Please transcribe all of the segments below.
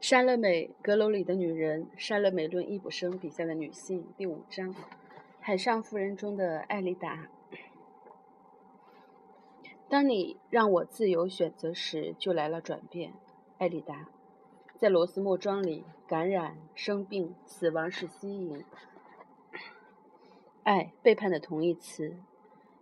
莎乐美阁楼里的女人，莎乐美论易卜生笔下的女性，第五章，海上妇人中的艾丽达。当你让我自由选择时，就来了转变，艾丽达。在罗斯莫庄里，感染、生病、死亡是吸引、爱、背叛的同义词，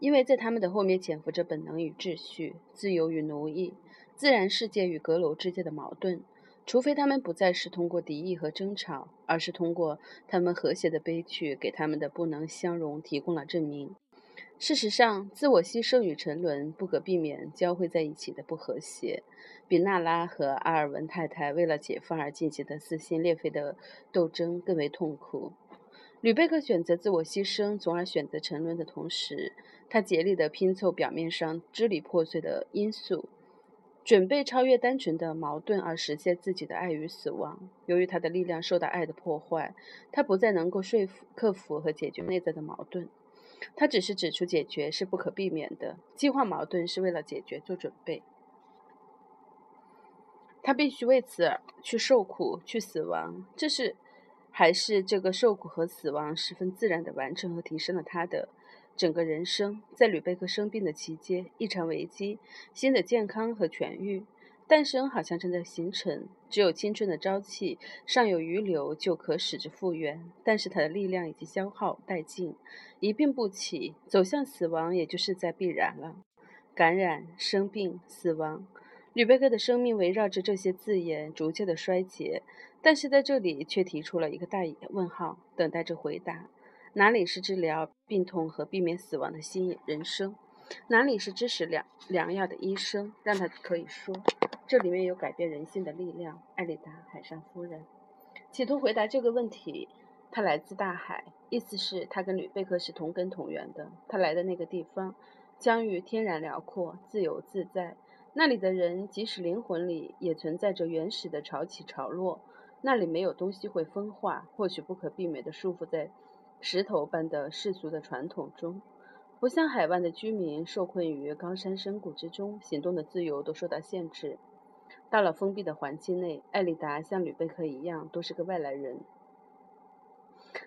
因为在他们的后面潜伏着本能与秩序、自由与奴役、自然世界与阁楼之间的矛盾。除非他们不再是通过敌意和争吵，而是通过他们和谐的悲剧，给他们的不能相容提供了证明。事实上，自我牺牲与沉沦不可避免交汇在一起的不和谐，比娜拉和阿尔文太太为了解放而进行的撕心裂肺的斗争更为痛苦。吕贝克选择自我牺牲，从而选择沉沦的同时，他竭力地拼凑表面上支离破碎的因素。准备超越单纯的矛盾而实现自己的爱与死亡。由于他的力量受到爱的破坏，他不再能够说服、克服和解决内在的矛盾。他只是指出解决是不可避免的，激化矛盾是为了解决做准备。他必须为此去受苦、去死亡。这是还是这个受苦和死亡十分自然的完成和提升了他的。整个人生在吕贝克生病的期间，一场危机，新的健康和痊愈诞生，好像正在形成。只有青春的朝气尚有余留，就可使之复原。但是他的力量已经消耗殆尽，一病不起，走向死亡也就势在必然了。感染、生病、死亡，吕贝克的生命围绕着这些字眼逐渐的衰竭。但是在这里却提出了一个大问号，等待着回答。哪里是治疗病痛和避免死亡的新人生？哪里是知识良良药的医生？让他可以说，这里面有改变人性的力量。艾丽达，海上夫人，企图回答这个问题。他来自大海，意思是，他跟吕贝克是同根同源的。他来的那个地方，疆域天然辽阔，自由自在。那里的人，即使灵魂里也存在着原始的潮起潮落。那里没有东西会分化，或许不可避免地束缚在。石头般的世俗的传统中，不像海湾的居民受困于高山深谷之中，行动的自由都受到限制。到了封闭的环境内，艾丽达像吕贝克一样，都是个外来人。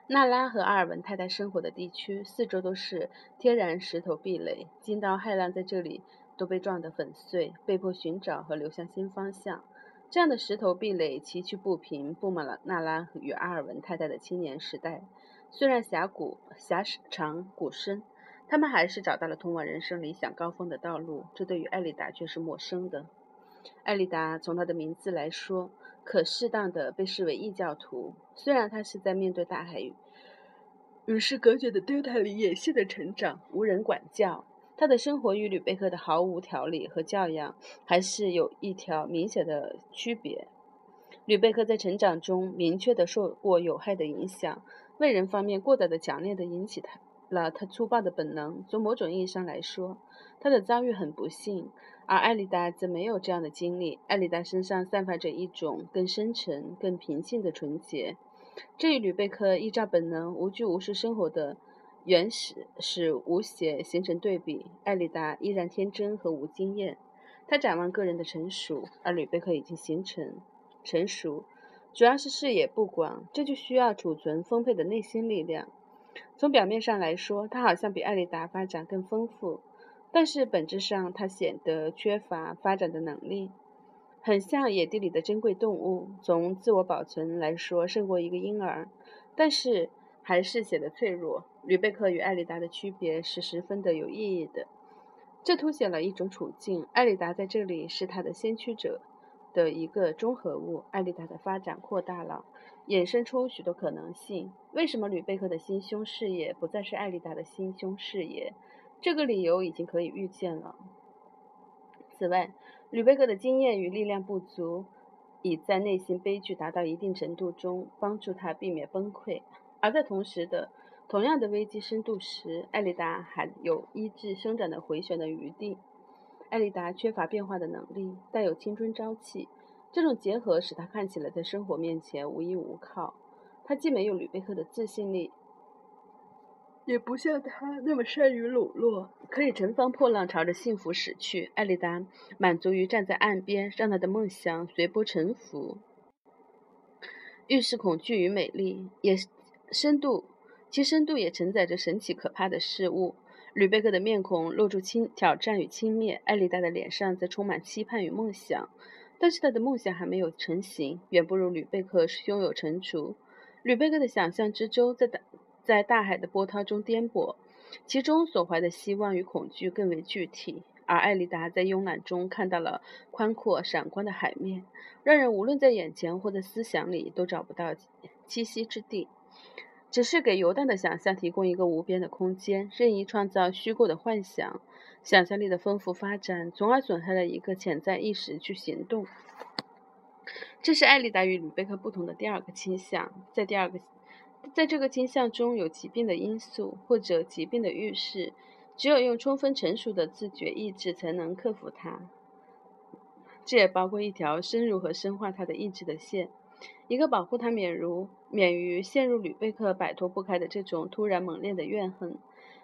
娜拉和阿尔文太太生活的地区，四周都是天然石头壁垒，惊涛骇浪在这里都被撞得粉碎，被迫寻找和流向新方向。这样的石头壁垒崎岖不平，布满了娜拉与阿尔文太太的青年时代。虽然峡谷狭长谷深，他们还是找到了通往人生理想高峰的道路。这对于艾丽达却是陌生的。艾丽达从她的名字来说，可适当的被视为异教徒。虽然她是在面对大海与世隔绝的丢塔里野性的成长，无人管教。她的生活与吕贝克的毫无条理和教养还是有一条明显的区别。吕贝克在成长中明确的受过有害的影响。为人方面过早的强烈的引起他了他粗暴的本能。从某种意义上来说，他的遭遇很不幸，而艾丽达则没有这样的经历。艾丽达身上散发着一种更深沉、更平静的纯洁，这与吕贝克依照本能无拘无束生活的原始是无邪形成对比。艾丽达依然天真和无经验，她展望个人的成熟，而吕贝克已经形成成熟。主要是视野不广，这就需要储存丰沛的内心力量。从表面上来说，他好像比艾丽达发展更丰富，但是本质上他显得缺乏发展的能力，很像野地里的珍贵动物。从自我保存来说，胜过一个婴儿，但是还是显得脆弱。吕贝克与艾丽达的区别是十分的有意义的，这凸显了一种处境：艾丽达在这里是他的先驱者。的一个综合物，艾丽达的发展扩大了，衍生出许多可能性。为什么吕贝克的心胸视野不再是艾丽达的心胸视野？这个理由已经可以预见了。此外，吕贝克的经验与力量不足，已在内心悲剧达到一定程度中帮助他避免崩溃；而在同时的同样的危机深度时，艾丽达还有医治生长的回旋的余地。艾丽达缺乏变化的能力，带有青春朝气。这种结合使她看起来在生活面前无依无靠。她既没有吕贝克的自信力，也不像他那么善于笼络，可以乘风破浪朝着幸福驶去。艾丽达满足于站在岸边，让她的梦想随波沉浮。遇事恐惧与美丽，也深度，其深度也承载着神奇可怕的事物。吕贝克的面孔露出轻挑战与轻蔑，艾丽达的脸上则充满期盼与梦想。但是他的梦想还没有成型，远不如吕贝克胸有成竹。吕贝克的想象之舟在大在大海的波涛中颠簸，其中所怀的希望与恐惧更为具体。而艾丽达在慵懒中看到了宽阔闪光的海面，让人无论在眼前或在思想里都找不到栖息之地。只是给游荡的想象提供一个无边的空间，任意创造虚构的幻想。想象力的丰富发展，从而损害了一个潜在意识去行动。这是艾丽达与吕贝克不同的第二个倾向。在第二个，在这个倾向中有疾病的因素或者疾病的预示，只有用充分成熟的自觉意志才能克服它。这也包括一条深入和深化他的意志的线。一个保护他免如免于陷入吕贝克摆脱不开的这种突然猛烈的怨恨，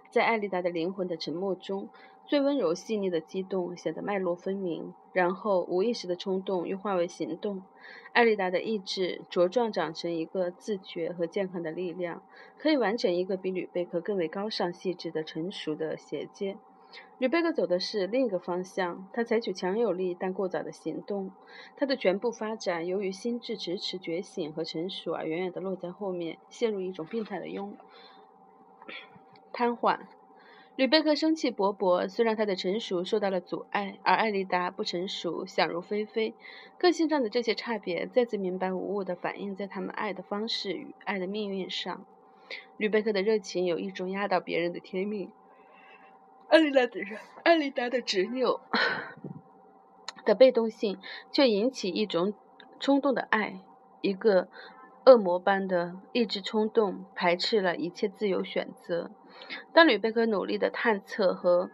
在艾丽达的灵魂的沉默中，最温柔细腻的激动显得脉络分明，然后无意识的冲动又化为行动。艾丽达的意志茁壮长成一个自觉和健康的力量，可以完成一个比吕贝克更为高尚细致的成熟的衔接。吕贝克走的是另一个方向，他采取强有力但过早的行动，他的全部发展由于心智迟迟觉醒和成熟而远远地落在后面，陷入一种病态的拥瘫痪。吕贝克生气勃勃，虽然他的成熟受到了阻碍，而艾丽达不成熟，想入非非。个性上的这些差别再次明白无误地反映在他们爱的方式与爱的命运上。吕贝克的热情有一种压倒别人的天命。艾丽达的，艾丽达的执拗的被动性，却引起一种冲动的爱，一个恶魔般的意志冲动，排斥了一切自由选择。当吕贝克努力的探测和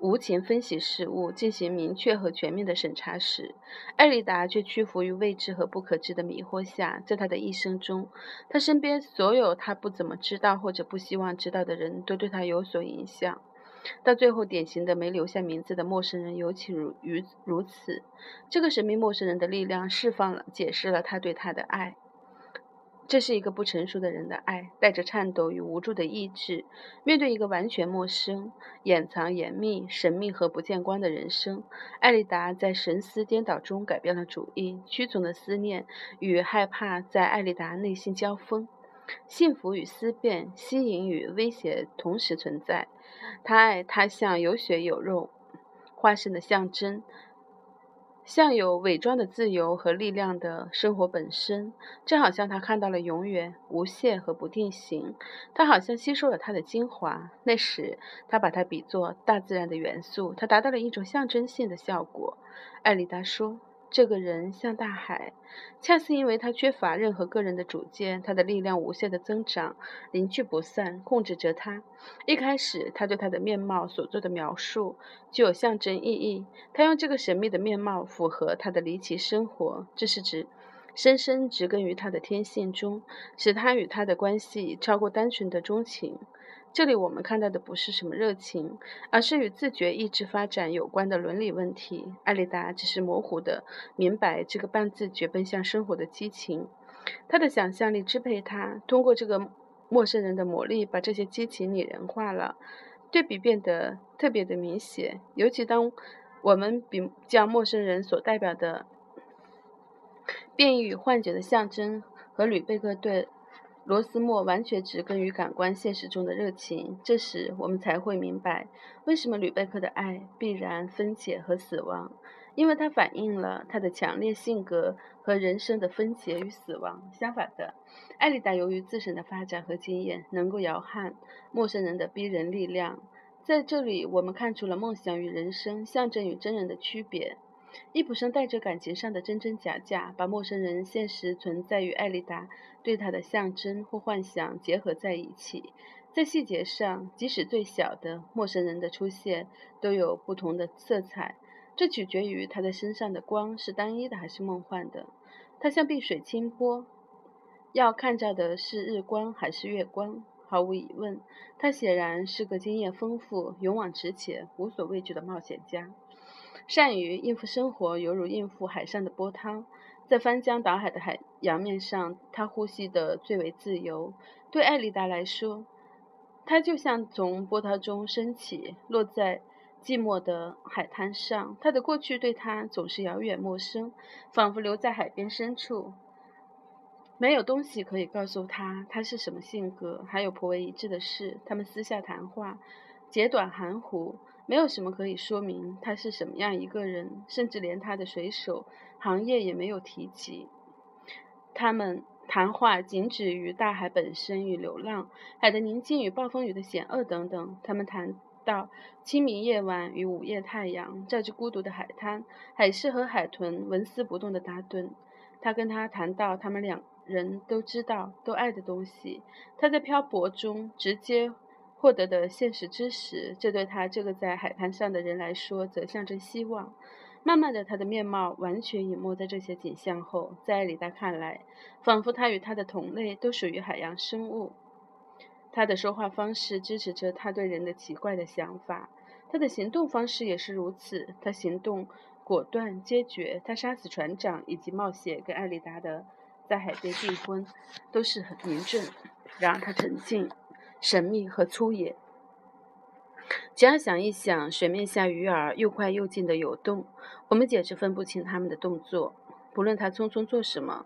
无情分析事物，进行明确和全面的审查时，艾丽达却屈服于未知和不可知的迷惑下。在他的一生中，他身边所有他不怎么知道或者不希望知道的人都对他有所影响。到最后，典型的没留下名字的陌生人尤其如如如此。这个神秘陌生人的力量释放了，解释了他对他的爱。这是一个不成熟的人的爱，带着颤抖与无助的意志，面对一个完全陌生、掩藏严密、神秘和不见光的人生。艾丽达在神思颠倒中改变了主意，屈从的思念与害怕在艾丽达内心交锋。幸福与思辨，吸引与威胁同时存在。他爱他像有血有肉化身的象征，像有伪装的自由和力量的生活本身。这好像他看到了永远、无限和不定型。他好像吸收了它的精华。那时，他把它比作大自然的元素，他达到了一种象征性的效果。艾丽达说。这个人像大海，恰是因为他缺乏任何个人的主见，他的力量无限的增长，凝聚不散，控制着他。一开始，他对他的面貌所做的描述具有象征意义。他用这个神秘的面貌符合他的离奇生活，这是指深深植根于他的天性中，使他与他的关系超过单纯的钟情。这里我们看到的不是什么热情，而是与自觉意志发展有关的伦理问题。艾丽达只是模糊地明白这个半自觉奔向生活的激情，他的想象力支配他，通过这个陌生人的魔力，把这些激情拟人化了。对比变得特别的明显，尤其当我们比较陌生人所代表的变异与幻觉的象征和吕贝克对。罗斯莫完全植根于感官现实中的热情，这时我们才会明白，为什么吕贝克的爱必然分解和死亡，因为它反映了他的强烈性格和人生的分解与死亡。相反的，艾丽达由于自身的发展和经验，能够摇撼陌生人的逼人力量。在这里，我们看出了梦想与人生、象征与真人的区别。易卜生带着感情上的真真假假，把陌生人现实存在与艾丽达对他的象征或幻想结合在一起。在细节上，即使最小的陌生人的出现都有不同的色彩，这取决于他的身上的光是单一的还是梦幻的。他像碧水清波，要看到的是日光还是月光？毫无疑问，他显然是个经验丰富、勇往直前、无所畏惧的冒险家。善于应付生活，犹如应付海上的波涛。在翻江倒海的海洋面上，他呼吸的最为自由。对艾丽达来说，他就像从波涛中升起，落在寂寞的海滩上。他的过去对他总是遥远陌生，仿佛留在海边深处。没有东西可以告诉他他是什么性格。还有颇为一致的事，他们私下谈话，简短含糊，没有什么可以说明他是什么样一个人，甚至连他的水手行业也没有提及。他们谈话仅止于大海本身与流浪、海的宁静与暴风雨的险恶等等。他们谈到清明夜晚与午夜太阳，照着孤独的海滩，海狮和海豚纹丝不动地打盹。他跟他谈到他们两。人都知道、都爱的东西，他在漂泊中直接获得的现实知识，这对他这个在海滩上的人来说，则象征希望。慢慢的，他的面貌完全隐没在这些景象后，在艾丽达看来，仿佛他与他的同类都属于海洋生物。他的说话方式支持着他对人的奇怪的想法，他的行动方式也是如此。他行动果断坚决，他杀死船长以及冒险跟艾丽达的。在海边订婚都是很明正，然而他沉静、神秘和粗野。只要想一想，水面下鱼儿又快又近的游动，我们简直分不清他们的动作。不论他匆匆做什么，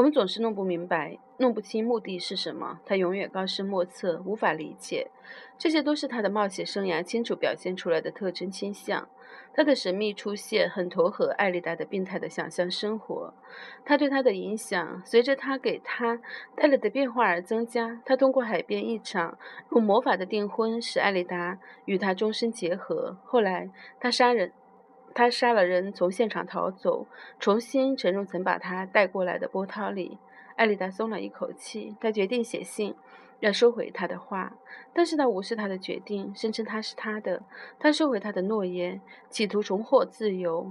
我们总是弄不明白、弄不清目的是什么。他永远高深莫测，无法理解。这些都是他的冒险生涯清楚表现出来的特征倾向。他的神秘出现很投合艾丽达的病态的想象生活，他对他的影响随着他给他带来的变化而增加。他通过海边一场用魔法的订婚，使艾丽达与他终身结合。后来他杀人，他杀了人，从现场逃走，重新沉入曾把他带过来的波涛里。艾丽达松了一口气，她决定写信。要收回他的话，但是他无视他的决定，声称他是他的。他收回他的诺言，企图重获自由，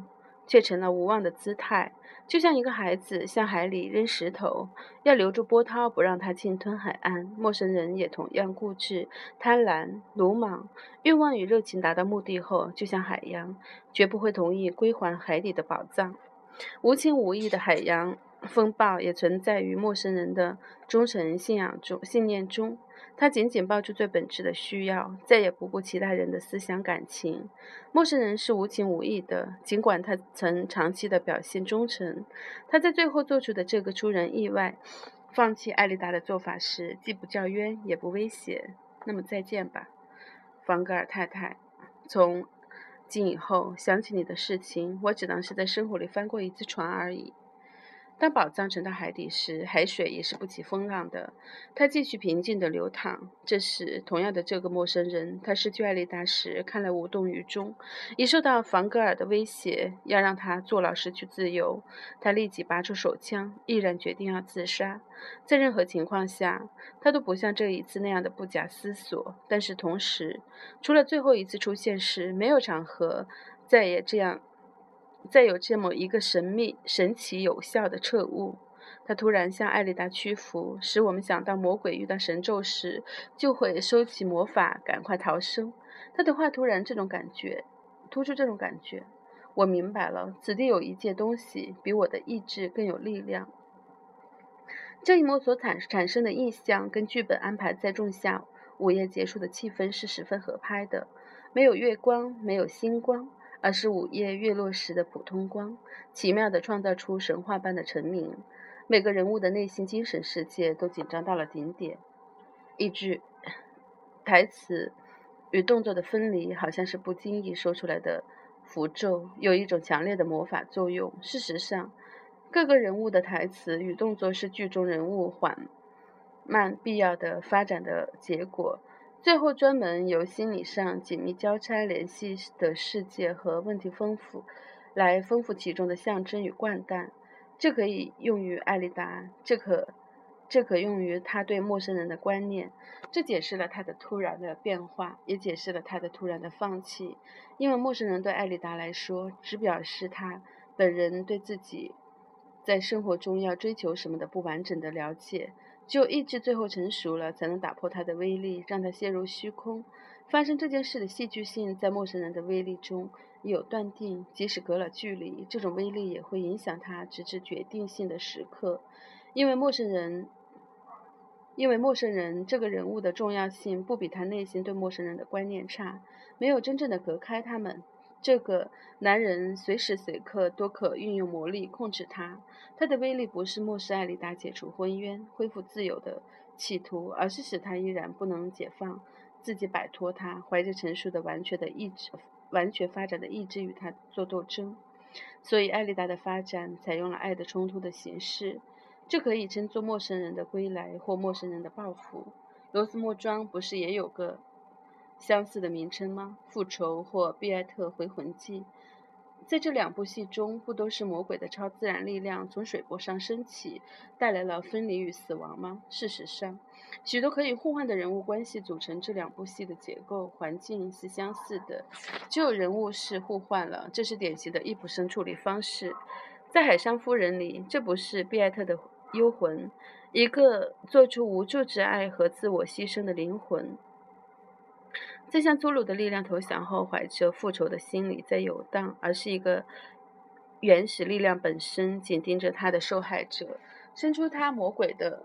却成了无望的姿态，就像一个孩子向海里扔石头，要留住波涛，不让它侵吞海岸。陌生人也同样固执、贪婪、鲁莽，欲望与热情达到目的后，就像海洋，绝不会同意归还海底的宝藏。无情无义的海洋。风暴也存在于陌生人的忠诚信仰中、信念中。他紧紧抱住最本质的需要，再也不顾其他人的思想感情。陌生人是无情无义的，尽管他曾长期的表现忠诚。他在最后做出的这个出人意外、放弃艾丽达的做法时，既不叫冤，也不威胁。那么再见吧，房格尔太太。从今以后想起你的事情，我只当是在生活里翻过一次船而已。当宝藏沉到海底时，海水也是不起风浪的，它继续平静地流淌。这时，同样的这个陌生人，他失去艾丽达时，看来无动于衷，已受到房格尔的威胁，要让他坐牢，失去自由。他立即拔出手枪，毅然决定要自杀。在任何情况下，他都不像这一次那样的不假思索。但是同时，除了最后一次出现时，没有场合再也这样。再有这么一个神秘、神奇、有效的彻悟，他突然向艾丽达屈服，使我们想到魔鬼遇到神咒时就会收起魔法，赶快逃生。他的话突然这种感觉，突出这种感觉，我明白了，此地有一件东西比我的意志更有力量。这一幕所产产生的印象跟剧本安排在仲夏午夜结束的气氛是十分合拍的，没有月光，没有星光。而是午夜月落时的普通光，奇妙地创造出神话般的成名。每个人物的内心精神世界都紧张到了顶点。一句台词与动作的分离，好像是不经意说出来的符咒，有一种强烈的魔法作用。事实上，各个人物的台词与动作是剧中人物缓慢必要的发展的结果。最后，专门由心理上紧密交叉联系的世界和问题丰富，来丰富其中的象征与惯淡。这可以用于艾丽达，这可这可用于他对陌生人的观念。这解释了他的突然的变化，也解释了他的突然的放弃。因为陌生人对艾丽达来说，只表示他本人对自己在生活中要追求什么的不完整的了解。只有意志最后成熟了，才能打破它的威力，让它陷入虚空。发生这件事的戏剧性，在陌生人的威力中有断定，即使隔了距离，这种威力也会影响他直至决定性的时刻。因为陌生人，因为陌生人这个人物的重要性不比他内心对陌生人的观念差。没有真正的隔开他们，这个男人随时随刻都可运用魔力控制他。他的威力不是漠视艾丽达解除婚约、恢复自由的企图，而是使他依然不能解放自己，摆脱他，怀着成熟的、完全的意志。完全发展的意志与他做斗争，所以艾丽达的发展采用了爱的冲突的形式，这可以称作陌生人的归来或陌生人的报复。罗斯莫庄不是也有个相似的名称吗？复仇或比埃特回魂记。在这两部戏中，不都是魔鬼的超自然力量从水波上升起，带来了分离与死亡吗？事实上，许多可以互换的人物关系组成这两部戏的结构环境是相似的，只有人物是互换了。这是典型的易卜生处理方式。在《海上夫人》里，这不是比埃特的幽魂，一个做出无助之爱和自我牺牲的灵魂。在向祖鲁的力量投降后，怀着复仇的心理在游荡，而是一个原始力量本身紧盯着他的受害者，伸出他魔鬼的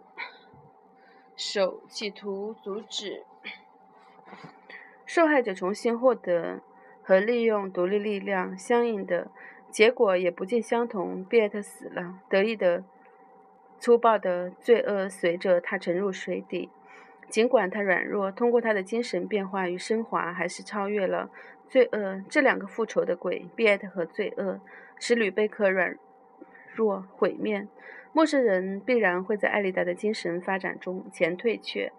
手，企图阻止受害者重新获得和利用独立力量。相应的结果也不尽相同。比埃特死了，得意的粗暴的罪恶随着他沉入水底。尽管他软弱，通过他的精神变化与升华，还是超越了罪恶这两个复仇的鬼——比埃特和罪恶，使吕贝克软弱毁灭。陌生人必然会在艾丽达的精神发展中前退却，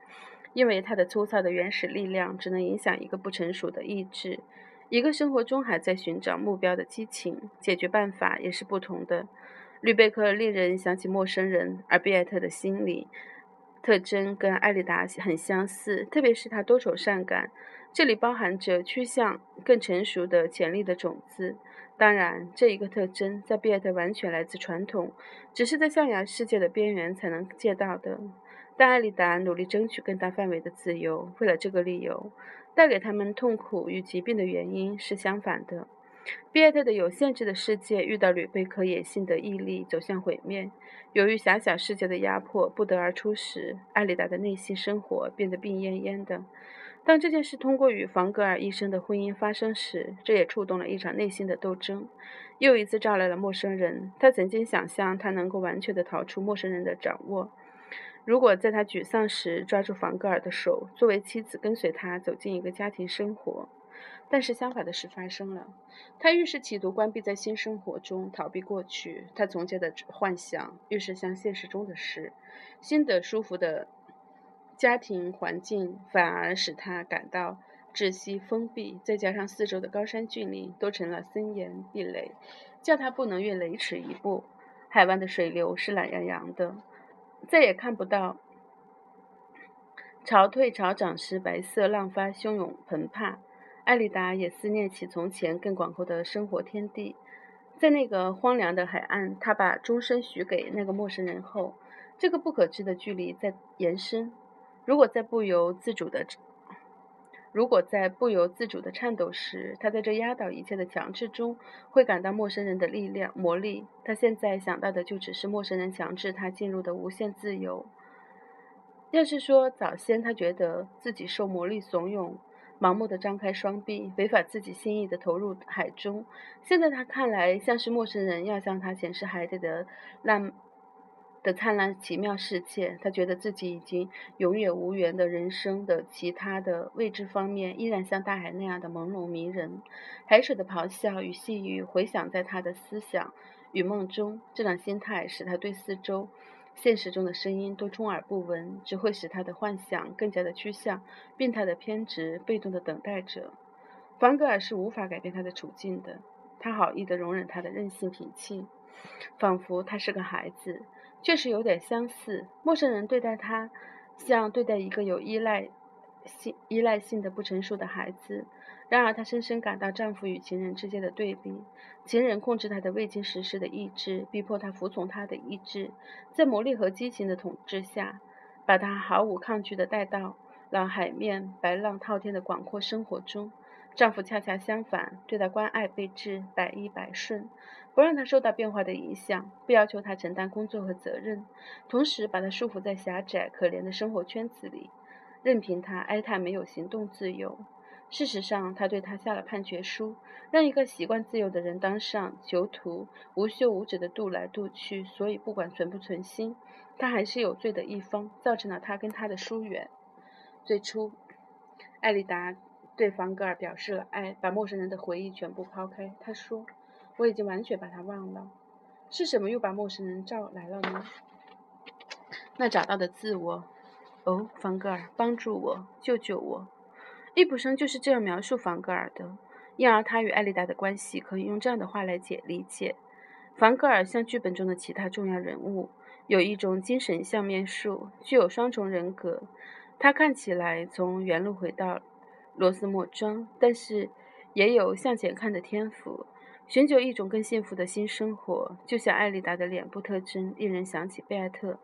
因为他的粗糙的原始力量只能影响一个不成熟的意志，一个生活中还在寻找目标的激情。解决办法也是不同的。吕贝克令人想起陌生人，而比埃特的心理。特征跟艾丽达很相似，特别是她多愁善感，这里包含着趋向更成熟的潜力的种子。当然，这一个特征在比埃特完全来自传统，只是在象牙世界的边缘才能见到的。但艾丽达努力争取更大范围的自由，为了这个理由，带给他们痛苦与疾病的原因是相反的。毕埃特的有限制的世界遇到吕贝克野性的毅力走向毁灭。由于狭小世界的压迫不得而出时，艾丽达的内心生活变得病恹恹的。当这件事通过与房格尔医生的婚姻发生时，这也触动了一场内心的斗争。又一次招来了陌生人。他曾经想象他能够完全的逃出陌生人的掌握。如果在他沮丧时抓住房格尔的手，作为妻子跟随他走进一个家庭生活。但是相反的事发生了，他越是企图关闭在新生活中，逃避过去，他从前的幻想越是像现实中的事。新的舒服的家庭环境反而使他感到窒息、封闭，再加上四周的高山峻岭都成了森严壁垒，叫他不能越雷池一步。海湾的水流是懒洋洋的，再也看不到潮退潮涨时白色浪花汹涌澎湃。艾丽达也思念起从前更广阔的生活天地，在那个荒凉的海岸，他把终身许给那个陌生人后，这个不可知的距离在延伸。如果在不由自主的，如果在不由自主的颤抖时，他在这压倒一切的强制中会感到陌生人的力量魔力。他现在想到的就只是陌生人强制他进入的无限自由。要是说早先他觉得自己受魔力怂恿。盲目的张开双臂，违反自己心意的投入海中。现在他看来像是陌生人要向他显示海底的烂的灿烂奇妙世界。他觉得自己已经永远无缘的人生的其他的未知方面，依然像大海那样的朦胧迷人。海水的咆哮与细语回响在他的思想与梦中。这种心态使他对四周。现实中的声音都充耳不闻，只会使他的幻想更加的趋向病态的偏执、被动的等待着。凡格尔是无法改变他的处境的，他好意的容忍他的任性脾气，仿佛他是个孩子，确实有点相似。陌生人对待他，像对待一个有依赖性、依赖性的不成熟的孩子。然而，她深深感到丈夫与情人之间的对比。情人控制她的未经实施的意志，逼迫她服从他的意志，在魔力和激情的统治下，把她毫无抗拒地带到了海面白浪滔天的广阔生活中。丈夫恰恰相反，对她关爱备至，百依百顺，不让她受到变化的影响，不要求她承担工作和责任，同时把她束缚在狭窄可怜的生活圈子里，任凭他哀叹没有行动自由。事实上，他对他下了判决书，让一个习惯自由的人当上囚徒，无休无止的渡来渡去。所以，不管存不存心，他还是有罪的一方，造成了他跟他的疏远。最初，艾丽达。对房格尔表示了爱，把陌生人的回忆全部抛开。他说：“我已经完全把他忘了。是什么又把陌生人召来了呢？那找到的自我。哦，房格尔，帮助我，救救我。”易卜生就是这样描述房格尔的，因而他与艾丽达的关系可以用这样的话来解理解：房格尔像剧本中的其他重要人物，有一种精神相面术，具有双重人格。他看起来从原路回到。罗斯莫庄，但是也有向前看的天赋，寻求一种更幸福的新生活。就像艾丽达的脸部特征令人想起贝艾特，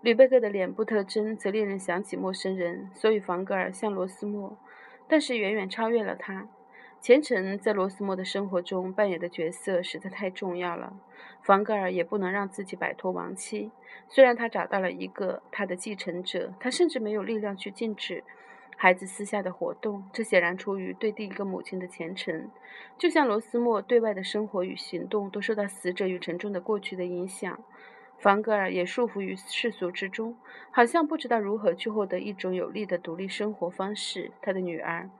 吕贝克的脸部特征则令人想起陌生人。所以房格尔像罗斯莫，但是远远超越了他。虔诚在罗斯莫的生活中扮演的角色实在太重要了。房格尔也不能让自己摆脱亡妻，虽然他找到了一个他的继承者，他甚至没有力量去禁止。孩子私下的活动，这显然出于对第一个母亲的虔诚，就像罗斯莫对外的生活与行动都受到死者与沉重的过去的影响。房格尔也束缚于世俗之中，好像不知道如何去获得一种有利的独立生活方式。他的女儿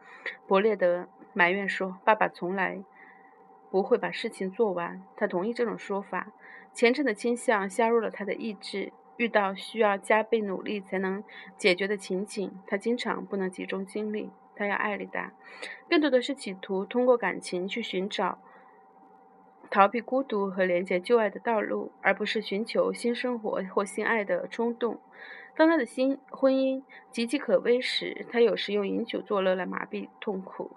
伯列德埋怨说：“爸爸从来不会把事情做完。”他同意这种说法。虔诚的倾向加入了他的意志。遇到需要加倍努力才能解决的情景，他经常不能集中精力。他要艾丽达，更多的是企图通过感情去寻找逃避孤独和连接旧爱的道路，而不是寻求新生活或新爱的冲动。当他的新婚姻岌岌可危时，他有时用饮酒作乐来麻痹痛苦。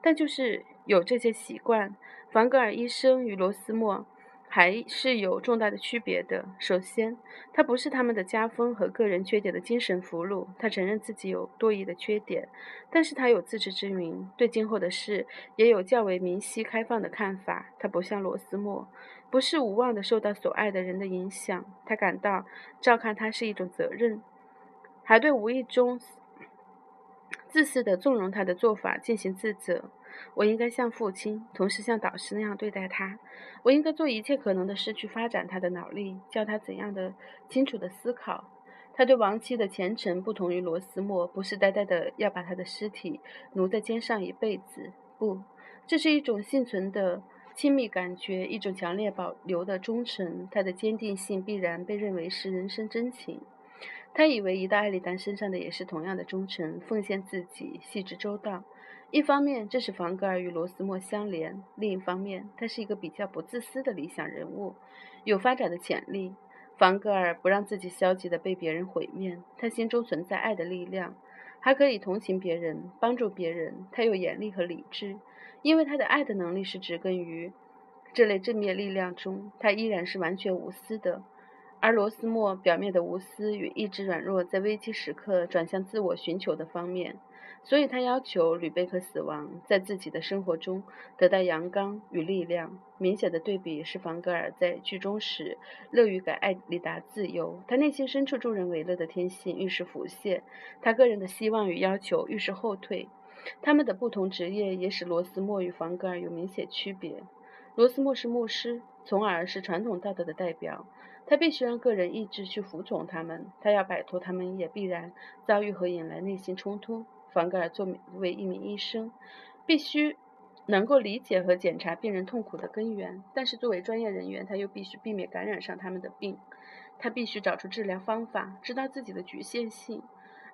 但就是有这些习惯，凡格尔医生与罗斯莫。还是有重大的区别的。首先，他不是他们的家风和个人缺点的精神俘虏，他承认自己有多疑的缺点，但是他有自知之明，对今后的事也有较为明晰开放的看法。他不像罗斯莫，不是无望的受到所爱的人的影响，他感到照看他是一种责任，还对无意中自私的纵容他的做法进行自责。我应该像父亲，同时像导师那样对待他。我应该做一切可能的事去发展他的脑力，教他怎样的清楚的思考。他对亡妻的虔诚不同于罗斯莫，不是呆呆的要把他的尸体奴在肩上一辈子。不，这是一种幸存的亲密感觉，一种强烈保留的忠诚。他的坚定性必然被认为是人生真情。他以为移到艾丽丹身上的也是同样的忠诚，奉献自己，细致周到。一方面，这是房格尔与罗斯莫相连；另一方面，他是一个比较不自私的理想人物，有发展的潜力。房格尔不让自己消极的被别人毁灭，他心中存在爱的力量，还可以同情别人，帮助别人。他有严厉和理智，因为他的爱的能力是植根于这类正面力量中。他依然是完全无私的，而罗斯莫表面的无私与意志软弱，在危机时刻转向自我寻求的方面。所以他要求吕贝克死亡，在自己的生活中得到阳刚与力量。明显的对比是，房格尔在剧中时乐于给艾丽达自由，他内心深处助人为乐的天性愈是浮现，他个人的希望与要求愈是后退。他们的不同职业也使罗斯莫与房格尔有明显区别。罗斯莫是牧师，从而是传统道德的代表，他必须让个人意志去服从他们，他要摆脱他们，也必然遭遇和引来内心冲突。凡格尔作为一名医生，必须能够理解和检查病人痛苦的根源，但是作为专业人员，他又必须避免感染上他们的病。他必须找出治疗方法，知道自己的局限性。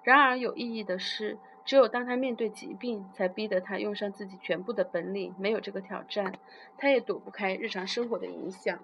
然而有意义的是，只有当他面对疾病，才逼得他用上自己全部的本领。没有这个挑战，他也躲不开日常生活的影响。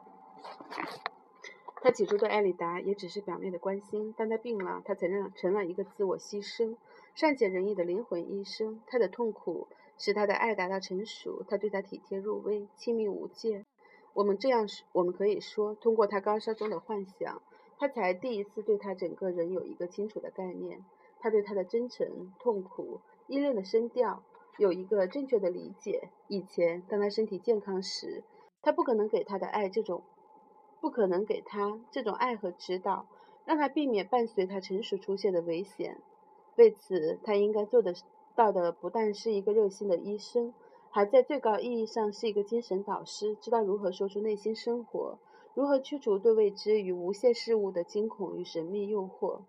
他起初对艾丽达也只是表面的关心，但他病了，他承认成了一个自我牺牲。善解人意的灵魂医生，他的痛苦使他的爱达到成熟，他对他体贴入微，亲密无间。我们这样说，我们可以说，通过他高烧中的幻想，他才第一次对他整个人有一个清楚的概念。他对他的真诚、痛苦、依恋的声调，有一个正确的理解。以前，当他身体健康时，他不可能给他的爱这种，不可能给他这种爱和指导，让他避免伴随他成熟出现的危险。为此，他应该做的到的不但是一个热心的医生，还在最高意义上是一个精神导师，知道如何说出内心生活，如何驱除对未知与无限事物的惊恐与神秘诱惑。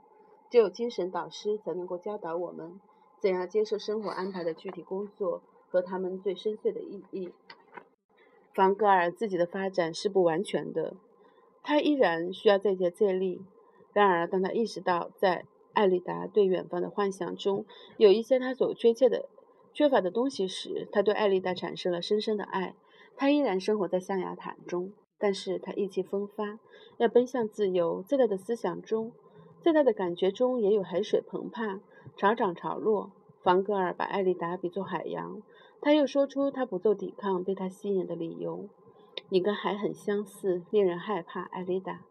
只有精神导师才能够教导我们。怎样接受生活安排的具体工作和他们最深邃的意义？房格尔自己的发展是不完全的，他依然需要再接再厉。然而，当他意识到在艾丽达对远方的幻想中有一些他所缺欠的、缺乏的东西时，他对艾丽达产生了深深的爱。他依然生活在象牙塔中，但是他意气风发，要奔向自由。在他的思想中，在他的感觉中，也有海水澎湃。潮涨潮落，房格尔把艾丽达比作海洋。他又说出他不做抵抗、被他吸引的理由。你跟海很相似，令人害怕，艾丽达。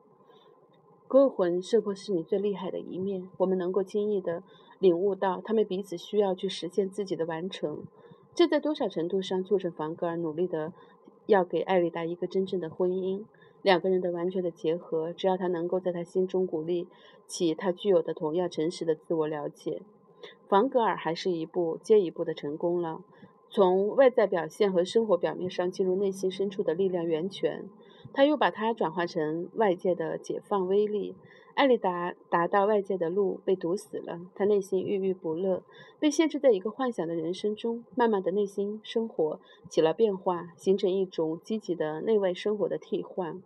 勾魂是否是你最厉害的一面？我们能够轻易地领悟到他们彼此需要去实现自己的完成。这在多少程度上促成房格尔努力的要给艾丽达一个真正的婚姻？两个人的完全的结合，只要他能够在他心中鼓励起他具有的同样诚实的自我了解，房格尔还是一步接一步的成功了。从外在表现和生活表面上进入内心深处的力量源泉，他又把它转化成外界的解放威力。艾丽达达到外界的路被堵死了，他内心郁郁不乐，被限制在一个幻想的人生中。慢慢的，内心生活起了变化，形成一种积极的内外生活的替换。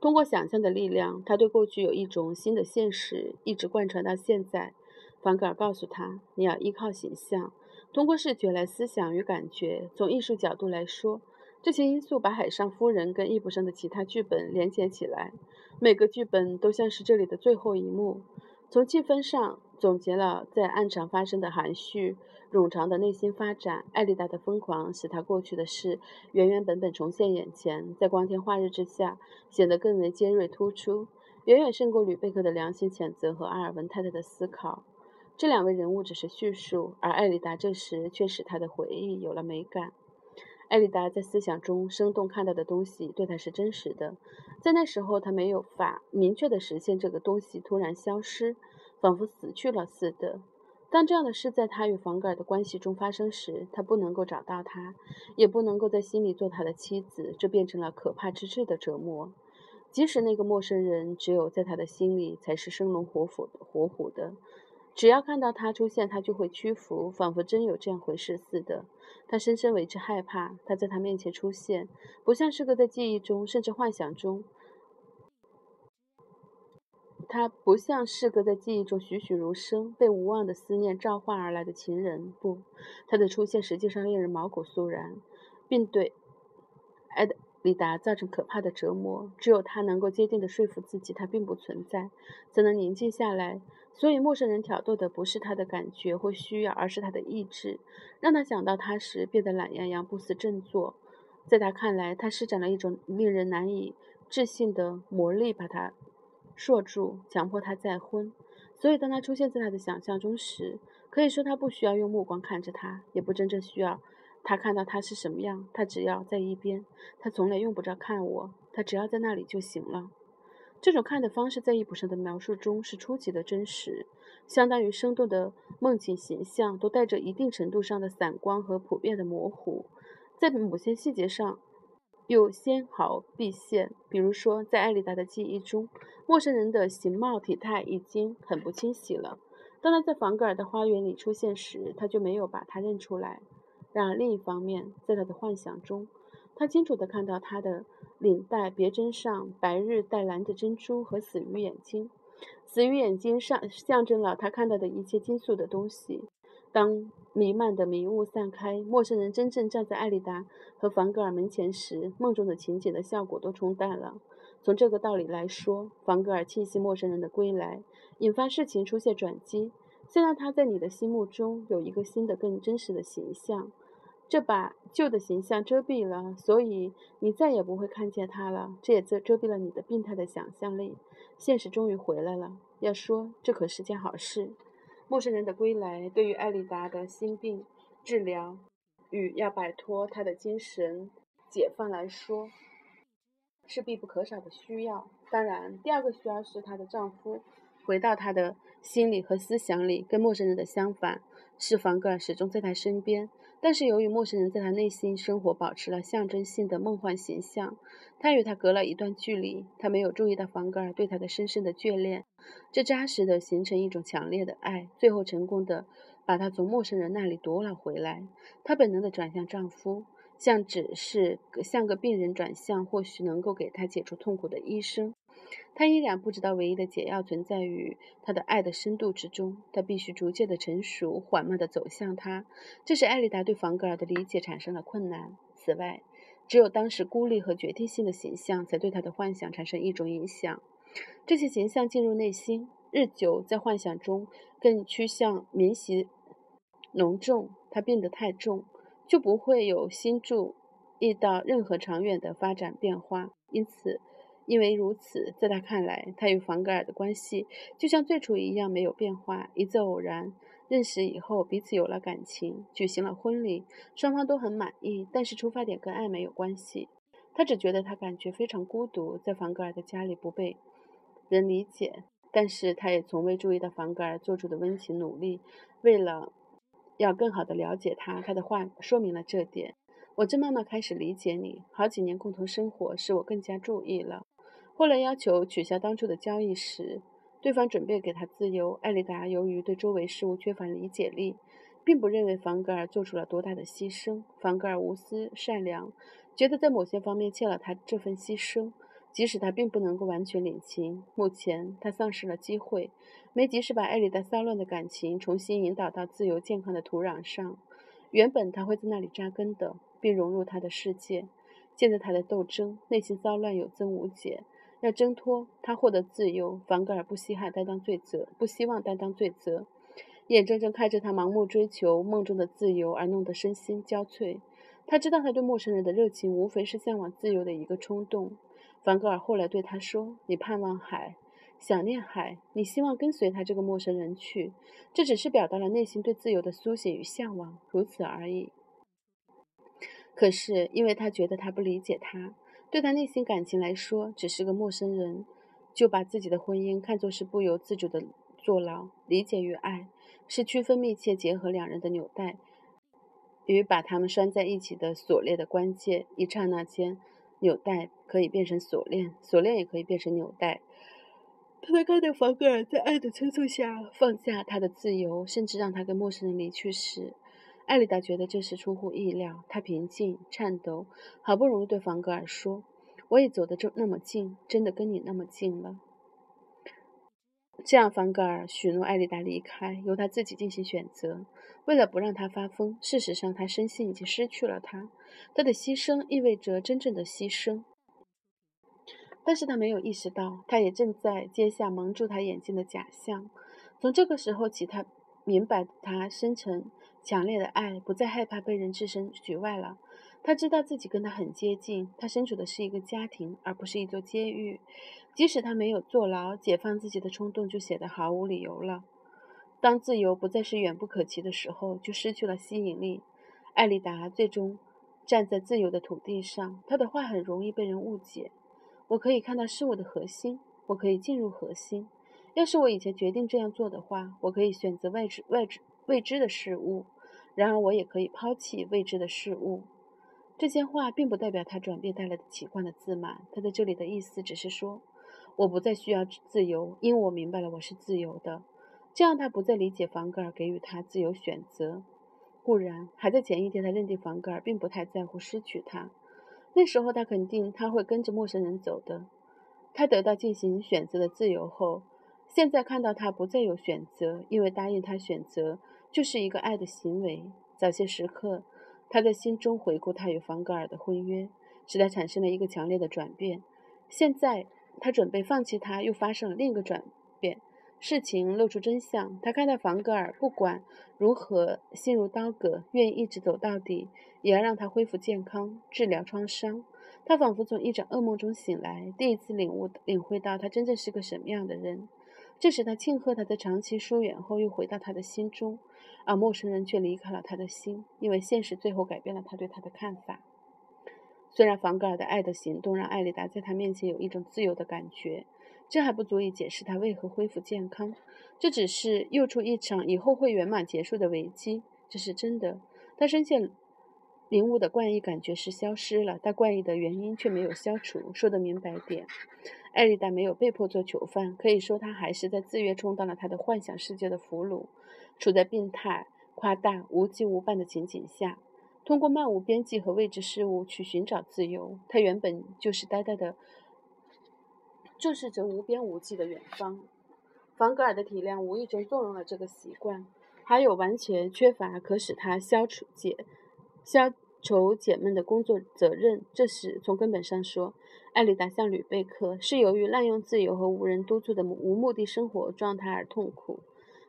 通过想象的力量，他对过去有一种新的现实，一直贯穿到现在。凡格尔告诉他：“你要依靠形象，通过视觉来思想与感觉。从艺术角度来说，这些因素把《海上夫人》跟易卜生的其他剧本连接起来。每个剧本都像是这里的最后一幕。从气氛上总结了在暗场发生的含蓄。”冗长的内心发展，艾丽达的疯狂使她过去的事原原本本重现眼前，在光天化日之下显得更为尖锐突出，远远胜过吕贝克的良心谴责和阿尔文太太的思考。这两位人物只是叙述，而艾丽达这时却使她的回忆有了美感。艾丽达在思想中生动看到的东西对她是真实的，在那时候她没有法明确的实现这个东西突然消失，仿佛死去了似的。当这样的事在他与房格尔的关系中发生时，他不能够找到他，也不能够在心里做他的妻子，这变成了可怕之至的折磨。即使那个陌生人只有在他的心里才是生龙活虎的，活虎的，只要看到他出现，他就会屈服，仿佛真有这样回事似的。他深深为之害怕，他在他面前出现，不像是个在记忆中甚至幻想中。他不像是个在记忆中栩栩如生、被无望的思念召唤而来的情人。不，他的出现实际上令人毛骨悚然，并对艾德里达造成可怕的折磨。只有他能够坚定地说服自己，他并不存在，才能宁静下来。所以，陌生人挑逗的不是他的感觉或需要，而是他的意志，让他想到他时变得懒洋洋、不思振作。在他看来，他施展了一种令人难以置信的魔力，把他。硕住，强迫他再婚。所以，当他出现在他的想象中时，可以说他不需要用目光看着他，也不真正需要他看到他是什么样。他只要在一边，他从来用不着看我，他只要在那里就行了。这种看的方式，在易卜生的描述中是出奇的真实，相当于生动的梦境形象，都带着一定程度上的散光和普遍的模糊，在某些细节上。又纤毫毕现，比如说，在艾丽达的记忆中，陌生人的形貌体态已经很不清晰了。当他在房格尔的花园里出现时，他就没有把他认出来。然而另一方面，在他的幻想中，他清楚地看到他的领带别针上白日带蓝的珍珠和死鱼眼睛。死鱼眼睛上象征了他看到的一切金属的东西。当弥漫的迷雾散开，陌生人真正站在艾丽达和房格尔门前时，梦中的情景的效果都冲淡了。从这个道理来说，房格尔庆幸陌生人的归来，引发事情出现转机。现在他在你的心目中有一个新的、更真实的形象，这把旧的形象遮蔽了，所以你再也不会看见他了。这也遮遮蔽了你的病态的想象力。现实终于回来了。要说这可是件好事。陌生人的归来对于艾丽达的心病治疗与要摆脱她的精神解放来说，是必不可少的需要。当然，第二个需要是她的丈夫回到她的心里和思想里，跟陌生人的相反，是房格尔始终在她身边。但是由于陌生人在她内心生活保持了象征性的梦幻形象，他与他隔了一段距离。他没有注意到房格尔对她的深深的眷恋，这扎实的形成一种强烈的爱，最后成功的把她从陌生人那里夺了回来。她本能的转向丈夫。像只是像个病人转向，或许能够给他解除痛苦的医生，他依然不知道唯一的解药存在于他的爱的深度之中。他必须逐渐的成熟，缓慢地走向他。这是艾丽达对房格尔的理解产生了困难。此外，只有当时孤立和决定性的形象才对他的幻想产生一种影响。这些形象进入内心，日久在幻想中更趋向明晰浓重。它变得太重。就不会有心注意到任何长远的发展变化。因此，因为如此，在他看来，他与房格尔的关系就像最初一样没有变化。一次偶然认识以后，彼此有了感情，举行了婚礼，双方都很满意。但是出发点跟爱没有关系。他只觉得他感觉非常孤独，在房格尔的家里不被人理解。但是他也从未注意到房格尔做出的温情努力，为了。要更好的了解他，他的话说明了这点。我正慢慢开始理解你。好几年共同生活使我更加注意了。后来要求取消当初的交易时，对方准备给他自由。艾丽达由于对周围事物缺乏理解力，并不认为房格尔做出了多大的牺牲。房格尔无私善良，觉得在某些方面欠了他这份牺牲。即使他并不能够完全领情，目前他丧失了机会，没及时把艾丽达骚乱的感情重新引导到自由健康的土壤上。原本他会在那里扎根的，并融入他的世界。现在他的斗争，内心骚乱有增无减。要挣脱他，获得自由，凡格尔不稀罕担当罪责，不希望担当罪责，眼睁睁看着他盲目追求梦中的自由而弄得身心交瘁。他知道他对陌生人的热情无非是向往自由的一个冲动。凡格尔后来对他说：“你盼望海，想念海，你希望跟随他这个陌生人去，这只是表达了内心对自由的苏醒与向往，如此而已。可是，因为他觉得他不理解他，对他内心感情来说只是个陌生人，就把自己的婚姻看作是不由自主的坐牢。理解与爱是区分密切结合两人的纽带，与把他们拴在一起的锁链的关键。一刹那间。”纽带可以变成锁链，锁链也可以变成纽带。他在看到房格尔在爱的催促下放下他的自由，甚至让他跟陌生人离去时，艾丽达觉得这是出乎意料。她平静、颤抖，好不容易对房格尔说：“我也走得这那么近，真的跟你那么近了。”这样，房格尔许诺艾丽达离开，由他自己进行选择。为了不让他发疯，事实上他深信已经失去了他。他的牺牲意味着真正的牺牲，但是他没有意识到，他也正在揭下蒙住他眼睛的假象。从这个时候起，他明白他深沉强烈的爱不再害怕被人置身局外了。他知道自己跟他很接近，他身处的是一个家庭，而不是一座监狱。即使他没有坐牢，解放自己的冲动就显得毫无理由了。当自由不再是远不可及的时候，就失去了吸引力。艾丽达最终站在自由的土地上，她的话很容易被人误解。我可以看到事物的核心，我可以进入核心。要是我以前决定这样做的话，我可以选择未知、未知、未知的事物；然而，我也可以抛弃未知的事物。这些话并不代表他转变带来的奇怪的自满。他在这里的意思只是说，我不再需要自由，因为我明白了我是自由的。这样，他不再理解房格尔给予他自由选择。固然，还在前一天，他认定房格尔并不太在乎失去他。那时候，他肯定他会跟着陌生人走的。他得到进行选择的自由后，现在看到他不再有选择，因为答应他选择就是一个爱的行为。早些时刻。他在心中回顾他与房格尔的婚约，使他产生了一个强烈的转变。现在他准备放弃他，又发生了另一个转变。事情露出真相，他看到房格尔不管如何心如刀割，愿意一直走到底，也要让他恢复健康，治疗创伤。他仿佛从一场噩梦中醒来，第一次领悟领会到他真正是个什么样的人。这使他庆贺他在长期疏远后又回到他的心中，而陌生人却离开了他的心，因为现实最后改变了他对他的看法。虽然房格尔的爱的行动让艾丽达在他面前有一种自由的感觉，这还不足以解释他为何恢复健康。这只是诱出一场以后会圆满结束的危机，这是真的。他深陷领悟的怪异感觉是消失了，但怪异的原因却没有消除。说得明白点，艾丽达没有被迫做囚犯，可以说她还是在自愿充当了他的幻想世界的俘虏，处在病态、夸大、无羁无伴的情景下，通过漫无边际和未知事物去寻找自由。他原本就是呆呆的注视着无边无际的远方。房格尔的体谅无意中纵容了这个习惯，还有完全缺乏可使他消除解消愁解闷的工作责任。这时，从根本上说，艾丽达像吕贝克，是由于滥用自由和无人督促的无目的生活状态而痛苦。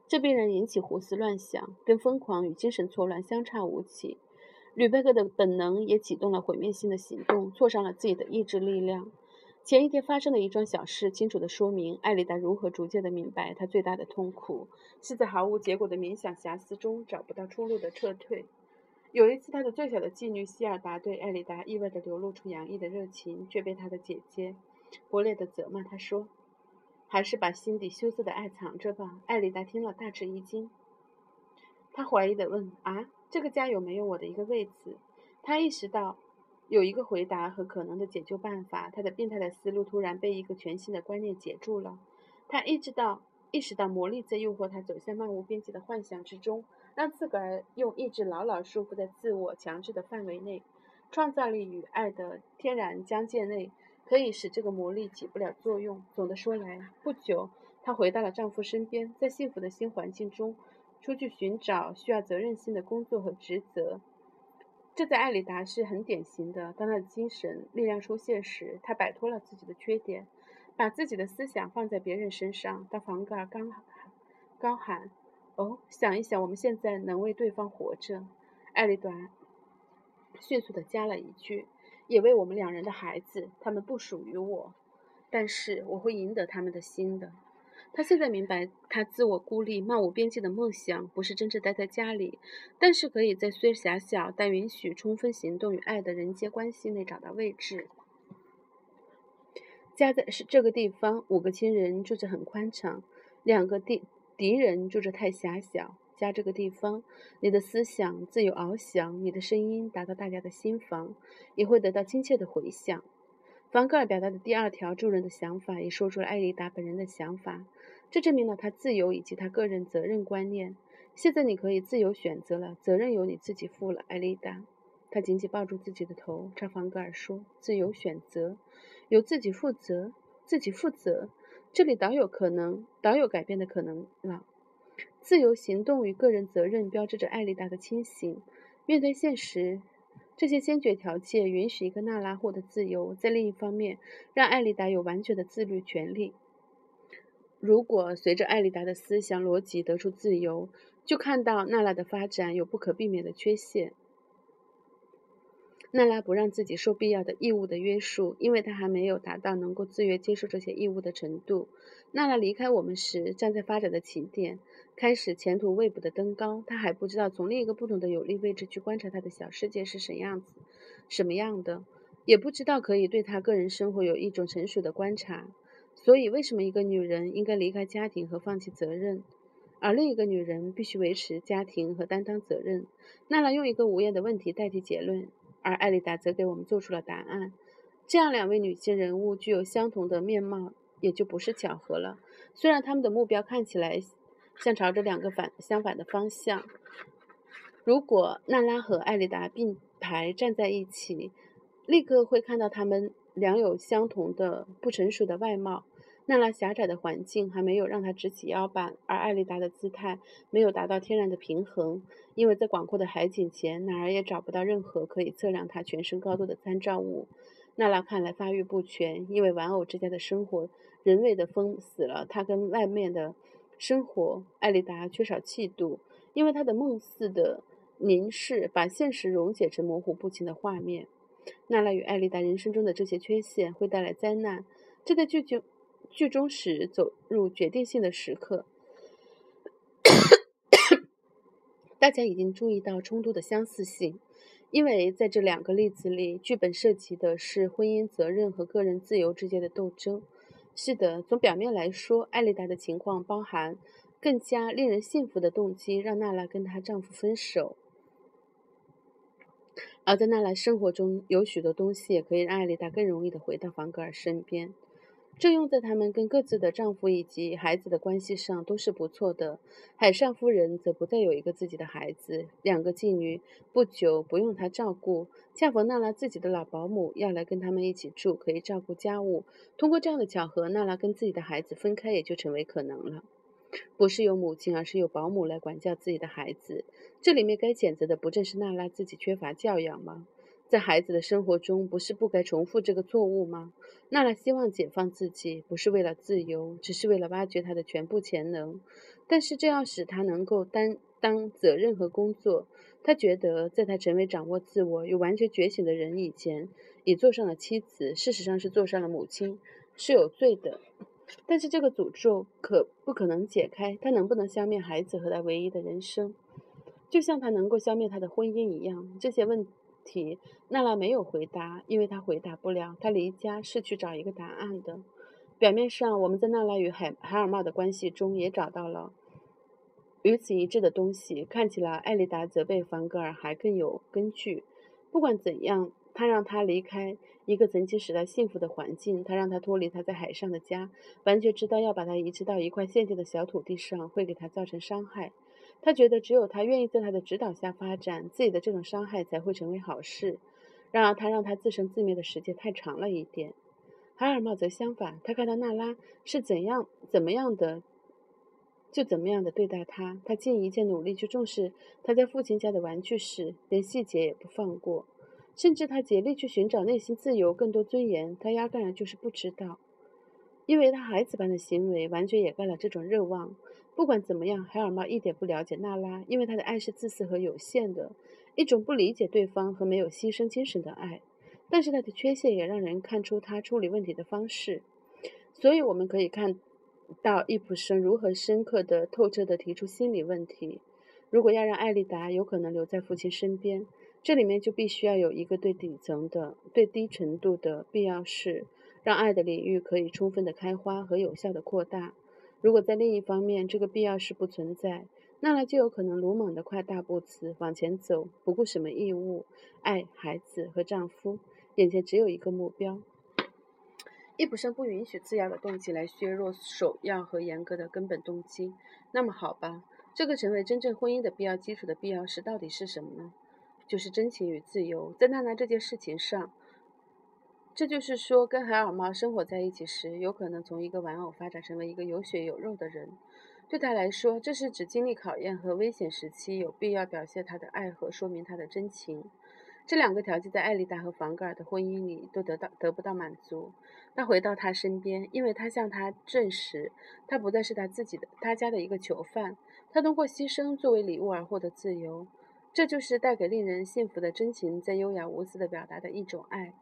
这必然引起胡思乱想，跟疯狂与精神错乱相差无几。吕贝克的本能也启动了毁灭性的行动，挫伤了自己的意志力量。前一天发生的一桩小事，清楚地说明艾丽达如何逐渐地明白，她最大的痛苦是在毫无结果的冥想遐思中找不到出路的撤退。有一次，他的最小的妓女希尔达对艾丽达意外地流露出洋溢的热情，却被他的姐姐拙劣地责骂。他说：“还是把心底羞涩的爱藏着吧。”艾丽达听了大吃一惊，他怀疑地问：“啊，这个家有没有我的一个位子？”他意识到。有一个回答和可能的解救办法，他的病态的思路突然被一个全新的观念截住了。他意识到，意识到魔力在诱惑他走向漫无边际的幻想之中，让自个儿用意志牢牢束缚在自我强制的范围内。创造力与爱的天然疆界内，可以使这个魔力起不了作用。总的说来，不久，她回到了丈夫身边，在幸福的新环境中，出去寻找需要责任心的工作和职责。这在艾里达是很典型的。当她的精神力量出现时，她摆脱了自己的缺点，把自己的思想放在别人身上。当房格尔刚高喊：“哦，想一想，我们现在能为对方活着。”艾丽达迅速地加了一句：“也为我们两人的孩子。他们不属于我，但是我会赢得他们的心的。”他现在明白，他自我孤立、漫无边际的梦想，不是真正待在家里，但是可以在虽狭小但允许充分行动与爱的人间关系内找到位置。家在是这个地方，五个亲人住着很宽敞，两个地敌人住着太狭小。家这个地方，你的思想自由翱翔，你的声音达到大家的心房，也会得到亲切的回响。凡格尔表达的第二条助人的想法，也说出了艾丽达本人的想法。这证明了他自由以及他个人责任观念。现在你可以自由选择了，责任由你自己负了，艾丽达。他紧紧抱住自己的头，朝房格尔说：“自由选择，由自己负责，自己负责。这里倒有可能，倒有改变的可能了。自由行动与个人责任标志着艾丽达的清醒。面对现实，这些先决条件允许一个娜拉获得自由，在另一方面，让艾丽达有完全的自律权利。”如果随着艾丽达的思想逻辑得出自由，就看到娜拉的发展有不可避免的缺陷。娜拉不让自己受必要的义务的约束，因为她还没有达到能够自愿接受这些义务的程度。娜拉离开我们时，站在发展的起点，开始前途未卜的登高。她还不知道从另一个不同的有利位置去观察她的小世界是什么样子，什么样的，也不知道可以对她个人生活有一种成熟的观察。所以，为什么一个女人应该离开家庭和放弃责任，而另一个女人必须维持家庭和担当责任？娜拉用一个无言的问题代替结论，而艾丽达则给我们做出了答案。这样，两位女性人物具有相同的面貌，也就不是巧合了。虽然她们的目标看起来像朝着两个反相反的方向。如果娜拉和艾丽达并排站在一起，立刻会看到她们两有相同的不成熟的外貌。娜拉狭窄的环境还没有让她直起腰板，而艾丽达的姿态没有达到天然的平衡，因为在广阔的海景前，哪儿也找不到任何可以测量她全身高度的参照物。娜拉看来发育不全，因为玩偶之家的生活人为的封死了她跟外面的生活。艾丽达缺少气度，因为她的梦似的凝视把现实溶解成模糊不清的画面。娜拉与艾丽达人生中的这些缺陷会带来灾难，这对剧情。剧中时走入决定性的时刻。大家已经注意到冲突的相似性，因为在这两个例子里，剧本涉及的是婚姻责任和个人自由之间的斗争。是的，从表面来说，艾丽达的情况包含更加令人信服的动机，让娜拉跟她丈夫分手；而在娜拉生活中，有许多东西也可以让艾丽达更容易的回到房格尔身边。这用在他们跟各自的丈夫以及孩子的关系上都是不错的。海上夫人则不再有一个自己的孩子，两个妓女不久不用她照顾。恰逢娜拉自己的老保姆要来跟他们一起住，可以照顾家务。通过这样的巧合，娜拉跟自己的孩子分开也就成为可能了。不是由母亲，而是由保姆来管教自己的孩子。这里面该谴责的不正是娜拉自己缺乏教养吗？在孩子的生活中，不是不该重复这个错误吗？娜娜希望解放自己，不是为了自由，只是为了挖掘她的全部潜能。但是这要使她能够担当责任和工作。她觉得，在她成为掌握自我又完全觉醒的人以前，已做上了妻子，事实上是做上了母亲，是有罪的。但是这个诅咒可不可能解开？她能不能消灭孩子和她唯一的人生，就像他能够消灭他的婚姻一样？这些问。题，娜拉没有回答，因为她回答不了。她离家是去找一个答案的。表面上，我们在娜拉与海海尔茂的关系中也找到了与此一致的东西。看起来，艾丽达责备凡格尔还更有根据。不管怎样，他让他离开一个曾经使他幸福的环境，他让他脱离他在海上的家，完全知道要把他移植到一块现建的小土地上会给他造成伤害。他觉得，只有他愿意在他的指导下发展，自己的这种伤害才会成为好事。然而，他让他自生自灭的时间太长了一点。海尔茂则相反，他看到娜拉是怎样、怎么样的，就怎么样的对待他。他尽一切努力去重视他在父亲家的玩具时，连细节也不放过。甚至他竭力去寻找内心自由、更多尊严，他压根儿就是不知道，因为他孩子般的行为完全掩盖了这种热望。不管怎么样，海尔茂一点不了解娜拉，因为他的爱是自私和有限的，一种不理解对方和没有牺牲精神的爱。但是他的缺陷也让人看出他处理问题的方式。所以我们可以看到易普生如何深刻的、透彻的提出心理问题。如果要让艾丽达有可能留在父亲身边，这里面就必须要有一个对底层的、对低程度的必要是，让爱的领域可以充分的开花和有效的扩大。如果在另一方面这个必要是不存在，娜娜就有可能鲁莽地跨大步子往前走，不顾什么义务、爱孩子和丈夫，眼前只有一个目标。易卜生不允许次要的动机来削弱首要和严格的根本动机。那么好吧，这个成为真正婚姻的必要基础的必要是到底是什么呢？就是真情与自由。在娜娜这件事情上。这就是说，跟海尔猫生活在一起时，有可能从一个玩偶发展成为一个有血有肉的人。对他来说，这是指经历考验和危险时期，有必要表现他的爱和说明他的真情。这两个条件在艾丽达和房格尔的婚姻里都得到得不到满足。他回到他身边，因为他向他证实，他不再是他自己的他家的一个囚犯。他通过牺牲作为礼物而获得自由。这就是带给令人幸福的真情，在优雅无私的表达的一种爱。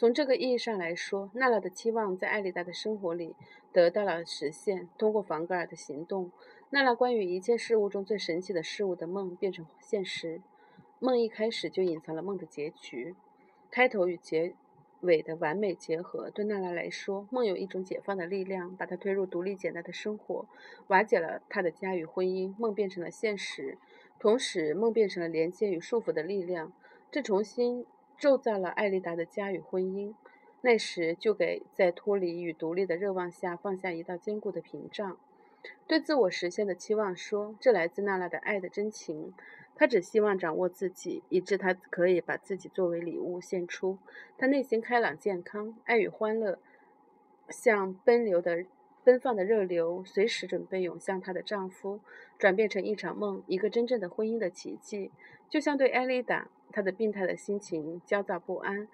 从这个意义上来说，娜拉的期望在艾丽达的生活里得到了实现。通过房格尔的行动，娜拉关于一切事物中最神奇的事物的梦变成现实。梦一开始就隐藏了梦的结局，开头与结尾的完美结合。对娜拉来说，梦有一种解放的力量，把她推入独立简单的生活，瓦解了她的家与婚姻。梦变成了现实，同时梦变成了连接与束缚的力量。这重新。铸造了艾丽达的家与婚姻，那时就给在脱离与独立的热望下放下一道坚固的屏障。对自我实现的期望说，这来自娜拉的爱的真情。她只希望掌握自己，以致她可以把自己作为礼物献出。她内心开朗健康，爱与欢乐像奔流的奔放的热流，随时准备涌向她的丈夫，转变成一场梦，一个真正的婚姻的奇迹。就像对艾丽达。她的病态的心情焦躁不安，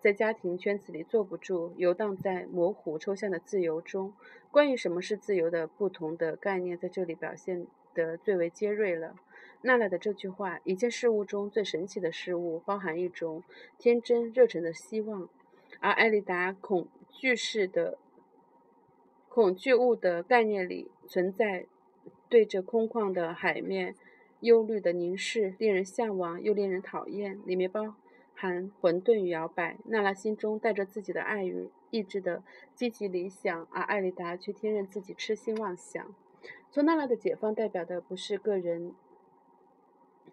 在家庭圈子里坐不住，游荡在模糊抽象的自由中。关于什么是自由的不同的概念，在这里表现得最为尖锐了。娜娜的这句话：“一件事物中最神奇的事物，包含一种天真热忱的希望。”而艾丽达恐惧式的恐惧物的概念里存在对着空旷的海面忧虑的凝视，令人向往又令人讨厌。里面包含混沌与摇摆。娜拉心中带着自己的爱与意志的积极理想，而艾丽达却天任自己痴心妄想。从娜拉的解放代表的不是个人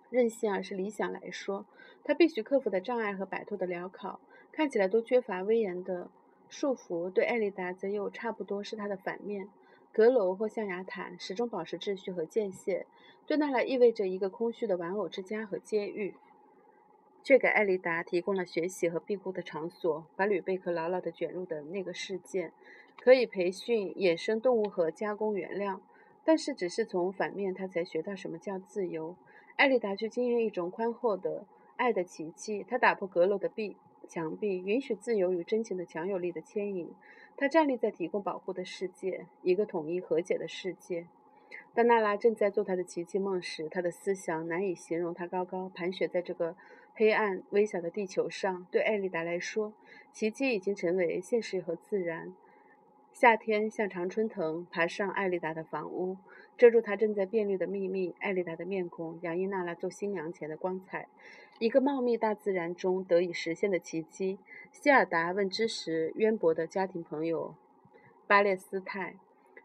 任性，而是理想来说，她必须克服的障碍和摆脱的镣铐，看起来都缺乏威严的。束缚对艾丽达则又差不多是它的反面，阁楼或象牙塔始终保持秩序和界限，对那来意味着一个空虚的玩偶之家和监狱，却给艾丽达提供了学习和庇护的场所，把吕贝克牢牢地卷入的那个世界，可以培训野生动物和加工原料，但是只是从反面，他才学到什么叫自由。艾丽达却经验一种宽厚的爱的奇迹，他打破阁楼的壁。墙壁允许自由与真情的强有力的牵引。他站立在提供保护的世界，一个统一和解的世界。当娜拉正在做她的奇迹梦时，她的思想难以形容。她高高盘旋在这个黑暗微小的地球上。对艾丽达来说，奇迹已经成为现实和自然。夏天像常春藤爬上艾丽达的房屋，遮住她正在变绿的秘密。艾丽达的面孔洋溢娜拉做新娘前的光彩。一个茂密大自然中得以实现的奇迹。希尔达问知识渊博的家庭朋友巴列斯泰：“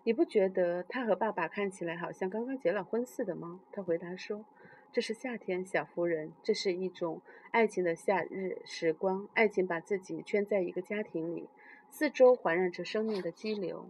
你不觉得他和爸爸看起来好像刚刚结了婚似的吗？”他回答说：“这是夏天，小夫人，这是一种爱情的夏日时光。爱情把自己圈在一个家庭里，四周环绕着生命的激流。”